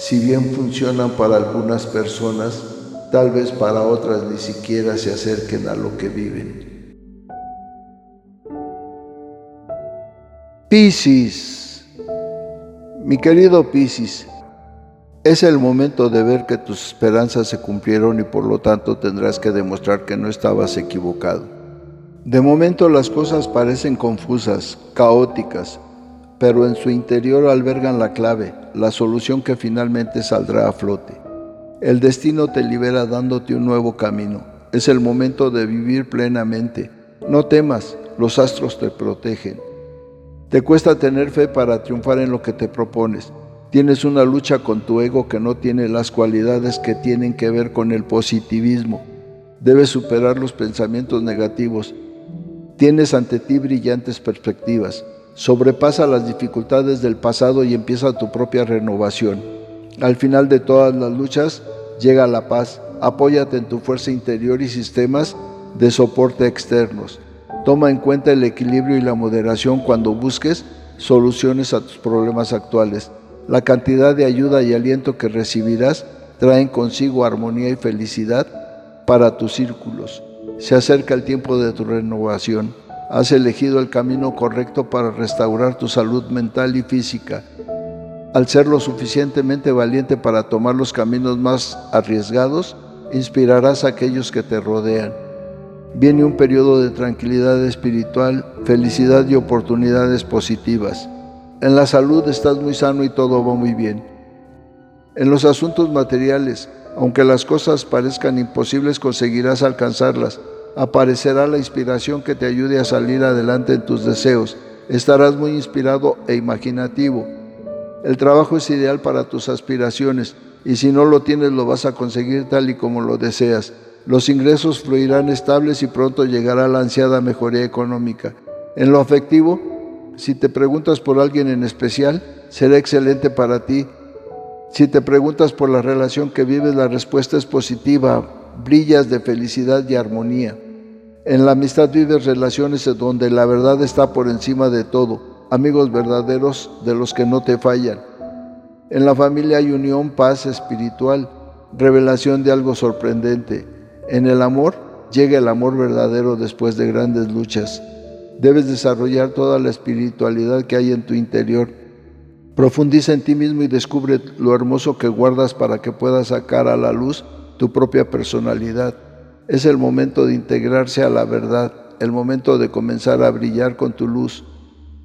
si bien funcionan para algunas personas, tal vez para otras ni siquiera se acerquen a lo que viven. Piscis, mi querido Piscis, es el momento de ver que tus esperanzas se cumplieron y por lo tanto tendrás que demostrar que no estabas equivocado. De momento las cosas parecen confusas, caóticas, pero en su interior albergan la clave, la solución que finalmente saldrá a flote. El destino te libera dándote un nuevo camino. Es el momento de vivir plenamente. No temas, los astros te protegen. Te cuesta tener fe para triunfar en lo que te propones. Tienes una lucha con tu ego que no tiene las cualidades que tienen que ver con el positivismo. Debes superar los pensamientos negativos. Tienes ante ti brillantes perspectivas. Sobrepasa las dificultades del pasado y empieza tu propia renovación. Al final de todas las luchas llega la paz. Apóyate en tu fuerza interior y sistemas de soporte externos. Toma en cuenta el equilibrio y la moderación cuando busques soluciones a tus problemas actuales. La cantidad de ayuda y aliento que recibirás traen consigo armonía y felicidad para tus círculos. Se acerca el tiempo de tu renovación. Has elegido el camino correcto para restaurar tu salud mental y física. Al ser lo suficientemente valiente para tomar los caminos más arriesgados, inspirarás a aquellos que te rodean. Viene un periodo de tranquilidad espiritual, felicidad y oportunidades positivas. En la salud estás muy sano y todo va muy bien. En los asuntos materiales, aunque las cosas parezcan imposibles, conseguirás alcanzarlas aparecerá la inspiración que te ayude a salir adelante en tus deseos. Estarás muy inspirado e imaginativo. El trabajo es ideal para tus aspiraciones y si no lo tienes lo vas a conseguir tal y como lo deseas. Los ingresos fluirán estables y pronto llegará la ansiada mejoría económica. En lo afectivo, si te preguntas por alguien en especial, será excelente para ti. Si te preguntas por la relación que vives, la respuesta es positiva, brillas de felicidad y armonía. En la amistad vives relaciones donde la verdad está por encima de todo, amigos verdaderos de los que no te fallan. En la familia hay unión, paz espiritual, revelación de algo sorprendente. En el amor llega el amor verdadero después de grandes luchas. Debes desarrollar toda la espiritualidad que hay en tu interior. Profundiza en ti mismo y descubre lo hermoso que guardas para que puedas sacar a la luz tu propia personalidad. Es el momento de integrarse a la verdad, el momento de comenzar a brillar con tu luz,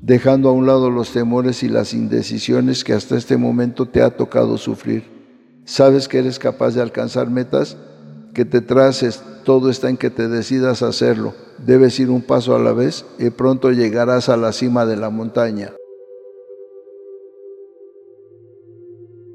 dejando a un lado los temores y las indecisiones que hasta este momento te ha tocado sufrir. Sabes que eres capaz de alcanzar metas, que te traces, todo está en que te decidas hacerlo. Debes ir un paso a la vez y pronto llegarás a la cima de la montaña.